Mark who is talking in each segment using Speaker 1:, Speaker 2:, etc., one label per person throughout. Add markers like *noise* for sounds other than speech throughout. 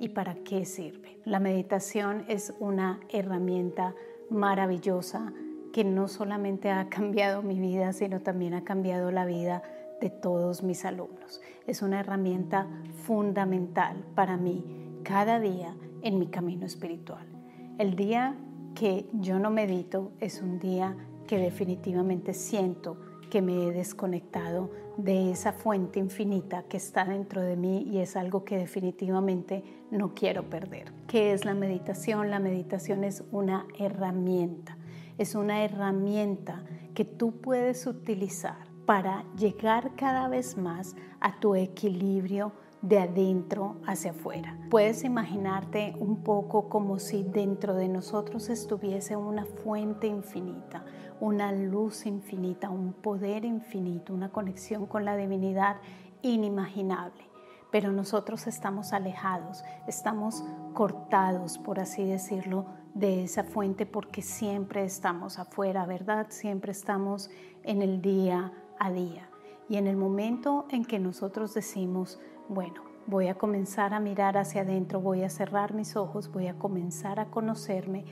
Speaker 1: Y para qué sirve. La meditación es una herramienta maravillosa que no solamente ha cambiado mi vida, sino también ha cambiado la vida de todos mis alumnos. Es una herramienta fundamental para mí cada día en mi camino espiritual. El día que yo no medito es un día que definitivamente siento que me he desconectado de esa fuente infinita que está dentro de mí y es algo que definitivamente no quiero perder. ¿Qué es la meditación? La meditación es una herramienta, es una herramienta que tú puedes utilizar para llegar cada vez más a tu equilibrio de adentro hacia afuera. Puedes imaginarte un poco como si dentro de nosotros estuviese una fuente infinita, una luz infinita, un poder infinito, una conexión con la divinidad inimaginable. Pero nosotros estamos alejados, estamos cortados, por así decirlo, de esa fuente porque siempre estamos afuera, ¿verdad? Siempre estamos en el día a día. Y en el momento en que nosotros decimos, bueno, voy a comenzar a mirar hacia adentro, voy a cerrar mis ojos, voy a comenzar a conocerme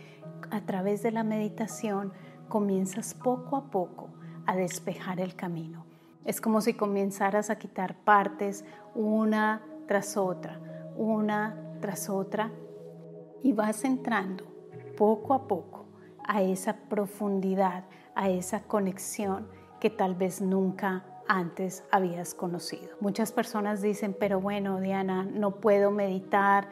Speaker 1: a través de la meditación, comienzas poco a poco a despejar el camino. Es como si comenzaras a quitar partes una tras otra, una tras otra, y vas entrando poco a poco a esa profundidad, a esa conexión que tal vez nunca antes habías conocido. Muchas personas dicen, pero bueno, Diana, no puedo meditar,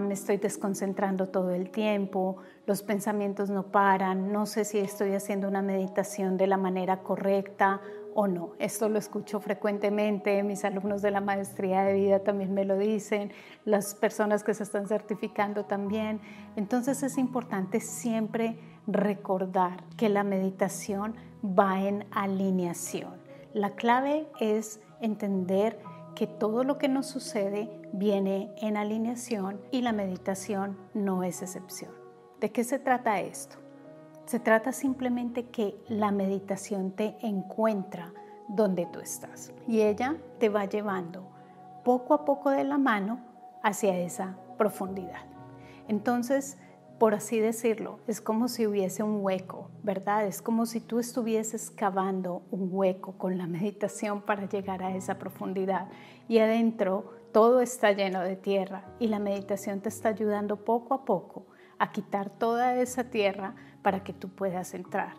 Speaker 1: me estoy desconcentrando todo el tiempo, los pensamientos no paran, no sé si estoy haciendo una meditación de la manera correcta o no. Esto lo escucho frecuentemente, mis alumnos de la maestría de vida también me lo dicen, las personas que se están certificando también. Entonces es importante siempre recordar que la meditación va en alineación la clave es entender que todo lo que nos sucede viene en alineación y la meditación no es excepción. ¿De qué se trata esto? Se trata simplemente que la meditación te encuentra donde tú estás y ella te va llevando poco a poco de la mano hacia esa profundidad. Entonces, por así decirlo, es como si hubiese un hueco, ¿verdad? Es como si tú estuvieses cavando un hueco con la *laughs* meditación para llegar a esa profundidad. Y adentro todo está lleno de tierra y la meditación te está ayudando poco a poco a quitar toda esa tierra para que tú puedas entrar.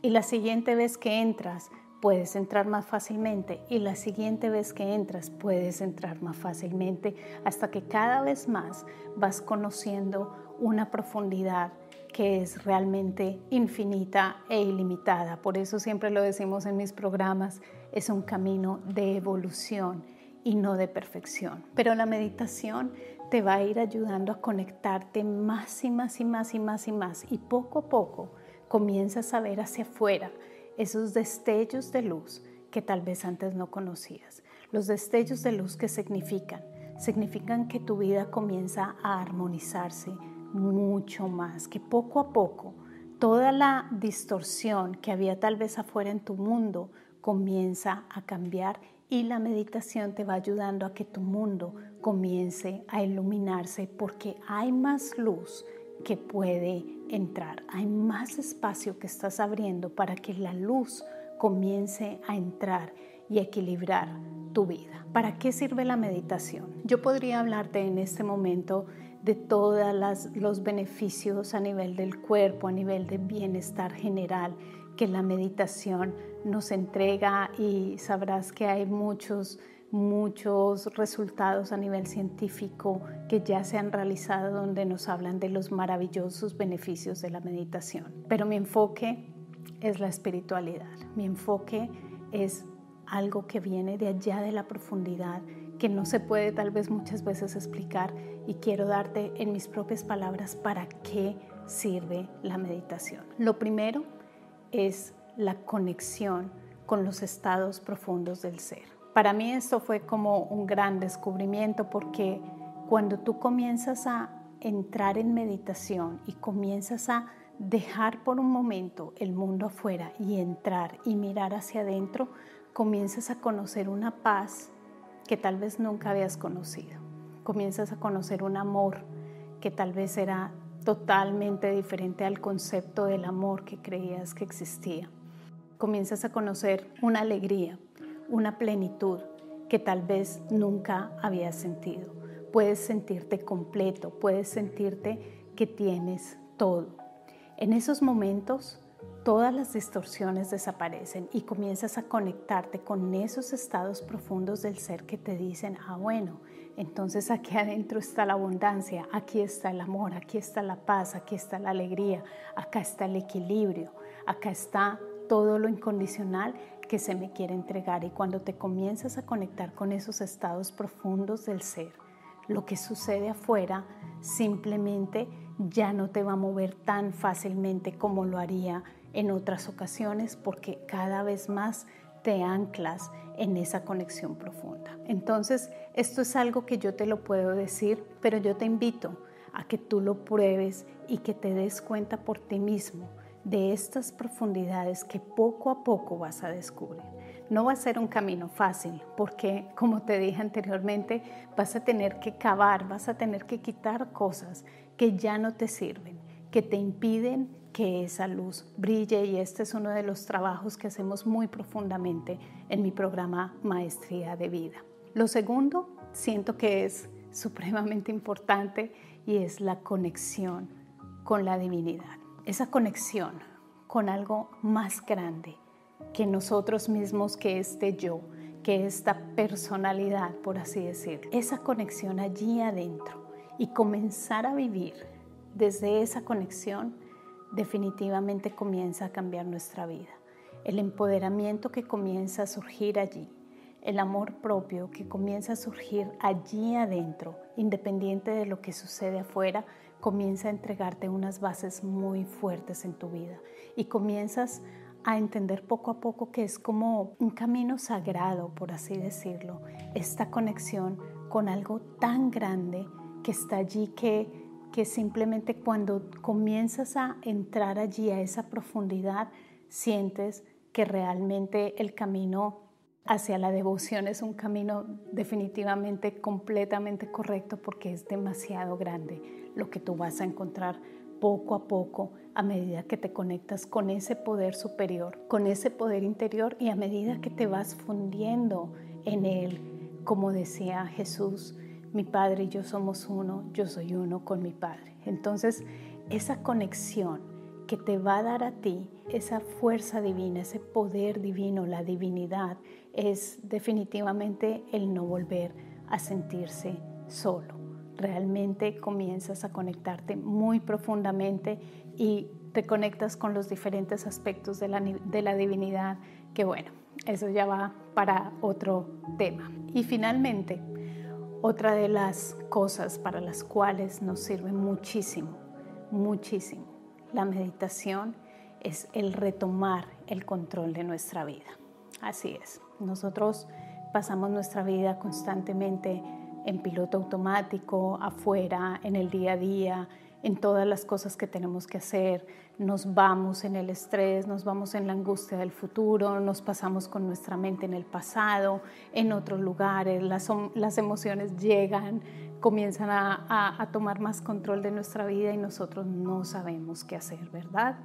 Speaker 1: Y la siguiente vez que entras, puedes entrar más fácilmente y la siguiente vez que entras puedes entrar más fácilmente hasta que cada vez más vas conociendo una profundidad que es realmente infinita e ilimitada. Por eso siempre lo decimos en mis programas, es un camino de evolución y no de perfección. Pero la meditación te va a ir ayudando a conectarte más y más y más y más y más. Y poco a poco comienzas a ver hacia afuera esos destellos de luz que tal vez antes no conocías. Los destellos de luz que significan, significan que tu vida comienza a armonizarse, mucho más, que poco a poco toda la distorsión que había tal vez afuera en tu mundo comienza a cambiar y la meditación te va ayudando a que tu mundo comience a iluminarse porque hay más luz que puede entrar, hay más espacio que estás abriendo para que la luz comience a entrar y equilibrar tu vida. ¿Para qué sirve la meditación? Yo podría hablarte en este momento de todos los beneficios a nivel del cuerpo, a nivel de bienestar general que la meditación nos entrega y sabrás que hay muchos muchos resultados a nivel científico que ya se han realizado donde nos hablan de los maravillosos beneficios de la meditación. Pero mi enfoque es la espiritualidad. Mi enfoque es algo que viene de allá de la profundidad que no se puede tal vez muchas veces explicar y quiero darte en mis propias palabras para qué sirve la meditación. Lo primero es la conexión con los estados profundos del ser. Para mí esto fue como un gran descubrimiento porque cuando tú comienzas a entrar en meditación y comienzas a dejar por un momento el mundo afuera y entrar y mirar hacia adentro, comienzas a conocer una paz que tal vez nunca habías conocido. Comienzas a conocer un amor que tal vez era totalmente diferente al concepto del amor que creías que existía. Comienzas a conocer una alegría, una plenitud que tal vez nunca habías sentido. Puedes sentirte completo, puedes sentirte que tienes todo. En esos momentos todas las distorsiones desaparecen y comienzas a conectarte con esos estados profundos del ser que te dicen, ah, bueno, entonces aquí adentro está la abundancia, aquí está el amor, aquí está la paz, aquí está la alegría, acá está el equilibrio, acá está todo lo incondicional que se me quiere entregar. Y cuando te comienzas a conectar con esos estados profundos del ser, lo que sucede afuera simplemente ya no te va a mover tan fácilmente como lo haría en otras ocasiones porque cada vez más te anclas en esa conexión profunda. Entonces, esto es algo que yo te lo puedo decir, pero yo te invito a que tú lo pruebes y que te des cuenta por ti mismo de estas profundidades que poco a poco vas a descubrir. No va a ser un camino fácil porque, como te dije anteriormente, vas a tener que cavar, vas a tener que quitar cosas que ya no te sirven, que te impiden que esa luz brille y este es uno de los trabajos que hacemos muy profundamente en mi programa Maestría de Vida. Lo segundo, siento que es supremamente importante y es la conexión con la divinidad. Esa conexión con algo más grande que nosotros mismos, que este yo, que esta personalidad, por así decir. Esa conexión allí adentro y comenzar a vivir desde esa conexión definitivamente comienza a cambiar nuestra vida. El empoderamiento que comienza a surgir allí, el amor propio que comienza a surgir allí adentro, independiente de lo que sucede afuera, comienza a entregarte unas bases muy fuertes en tu vida y comienzas a entender poco a poco que es como un camino sagrado, por así decirlo, esta conexión con algo tan grande que está allí que que simplemente cuando comienzas a entrar allí a esa profundidad, sientes que realmente el camino hacia la devoción es un camino definitivamente completamente correcto porque es demasiado grande lo que tú vas a encontrar poco a poco a medida que te conectas con ese poder superior, con ese poder interior y a medida que te vas fundiendo en él, como decía Jesús, mi Padre y yo somos uno, yo soy uno con mi Padre. Entonces, esa conexión que te va a dar a ti, esa fuerza divina, ese poder divino, la divinidad, es definitivamente el no volver a sentirse solo. Realmente comienzas a conectarte muy profundamente y te conectas con los diferentes aspectos de la, de la divinidad, que bueno, eso ya va para otro tema. Y finalmente, otra de las cosas para las cuales nos sirve muchísimo, muchísimo la meditación es el retomar el control de nuestra vida. Así es, nosotros pasamos nuestra vida constantemente en piloto automático, afuera, en el día a día, en todas las cosas que tenemos que hacer, nos vamos en el estrés, nos vamos en la angustia del futuro, nos pasamos con nuestra mente en el pasado, en otros lugares, las, las emociones llegan, comienzan a, a, tomar más control de nuestra vida y nosotros no sabemos qué hacer, ¿verdad?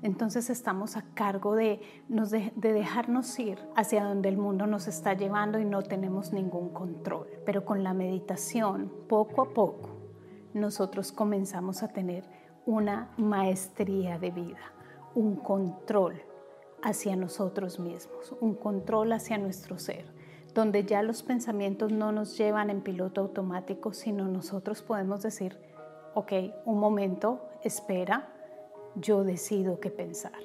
Speaker 1: Entonces estamos a cargo de, de, de, dejarnos ir hacia donde el mundo nos está llevando y no tenemos ningún control. Pero con la meditación, poco a poco, nosotros comenzamos a tener una maestría de vida, un control hacia nosotros mismos, un control hacia nuestro ser, donde ya los pensamientos no nos llevan en piloto automático, sino nosotros podemos decir, ok, un momento, espera, yo decido qué pensar,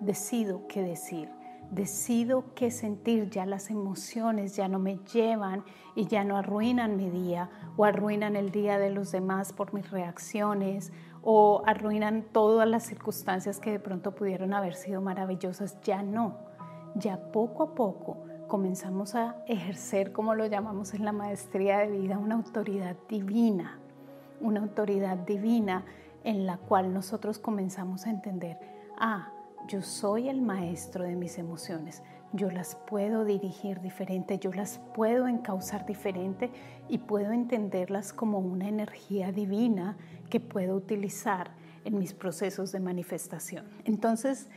Speaker 1: decido qué decir, decido qué sentir, ya las emociones ya no me llevan y ya no arruinan mi día o arruinan el día de los demás por mis reacciones o arruinan todas las circunstancias que de pronto pudieron haber sido maravillosas, ya no. Ya poco a poco comenzamos a ejercer, como lo llamamos en la maestría de vida, una autoridad divina, una autoridad divina en la cual nosotros comenzamos a entender, ah, yo soy el maestro de mis emociones, yo las puedo dirigir diferente, yo las puedo encauzar diferente y puedo entenderlas como una energía divina que puedo utilizar en mis procesos de manifestación. Entonces,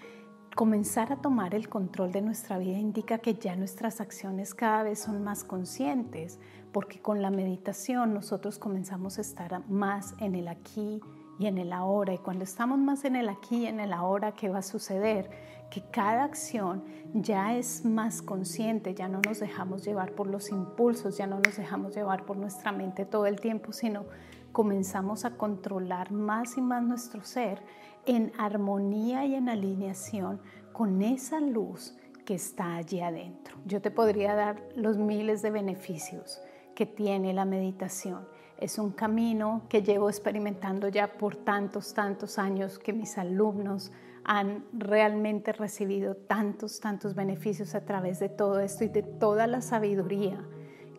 Speaker 1: comenzar a tomar el control de nuestra vida indica que ya nuestras acciones cada vez son más conscientes, porque con la meditación nosotros comenzamos a estar más en el aquí y en el ahora. Y cuando estamos más en el aquí y en el ahora, ¿qué va a suceder? Que cada acción ya es más consciente, ya no nos dejamos llevar por los impulsos, ya no nos dejamos llevar por nuestra mente todo el tiempo, sino comenzamos a controlar más y más nuestro ser en armonía y en alineación con esa luz que está allí adentro. Yo te podría dar los miles de beneficios que tiene la meditación es un camino que llevo experimentando ya por tantos, tantos años que mis alumnos han realmente recibido tantos, tantos beneficios a través de todo esto y de toda la sabiduría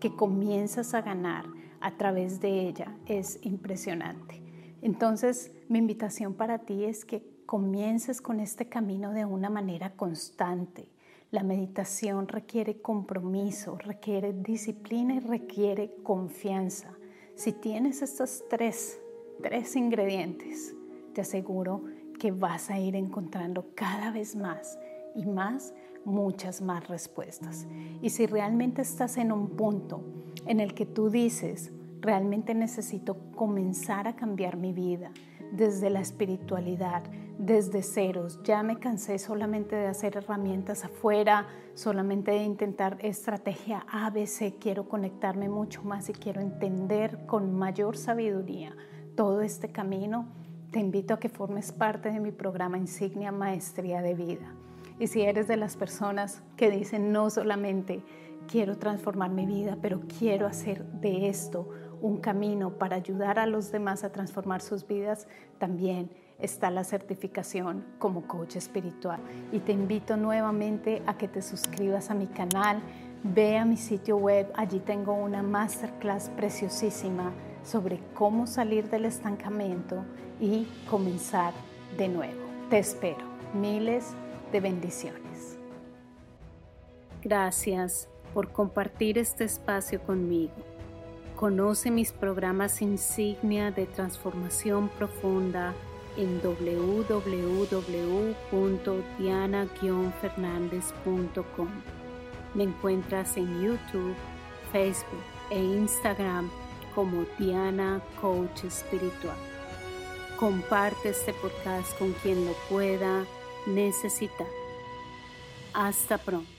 Speaker 1: que comienzas a ganar a través de ella es impresionante. Entonces, mi invitación para ti es que comiences con este camino de una manera constante. La meditación requiere compromiso, requiere disciplina y requiere confianza. Si tienes estos tres, tres ingredientes, te aseguro que vas a ir encontrando cada vez más y más, muchas más respuestas. Y si realmente estás en un punto en el que tú dices, realmente necesito comenzar a cambiar mi vida desde la espiritualidad, desde ceros. Ya me cansé solamente de hacer herramientas afuera, solamente de intentar estrategia ABC. Quiero conectarme mucho más y quiero entender con mayor sabiduría todo este camino. Te invito a que formes parte de mi programa Insignia Maestría de Vida. Y si eres de las personas que dicen no solamente quiero transformar mi vida, pero quiero hacer de esto un camino para ayudar a los demás a transformar sus vidas, también está la certificación como coach espiritual. Y te invito nuevamente a que te suscribas a mi canal, ve a mi sitio web, allí tengo una masterclass preciosísima sobre cómo salir del estancamiento y comenzar de nuevo. Te espero. Miles de bendiciones. Gracias por compartir este espacio conmigo. Conoce mis programas insignia de transformación profunda en www.diana-fernandez.com. Me encuentras en YouTube, Facebook e Instagram como Diana Coach Espiritual. Comparte este podcast con quien lo pueda necesitar. Hasta pronto.